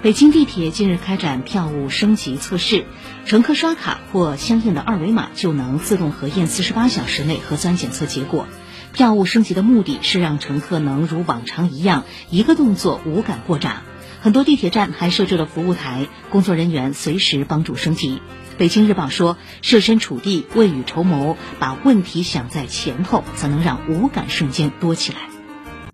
北京地铁近日开展票务升级测试乘客刷卡或相应的二维码就能自动核验四十八小时内核酸检测结果。票务升级的目的是让乘客能如往常一样一个动作无感过闸。很多地铁站还设置了服务台工作人员随时帮助升级。北京日报说设身处地未雨绸缪把问题想在前头才能让无感瞬间多起来。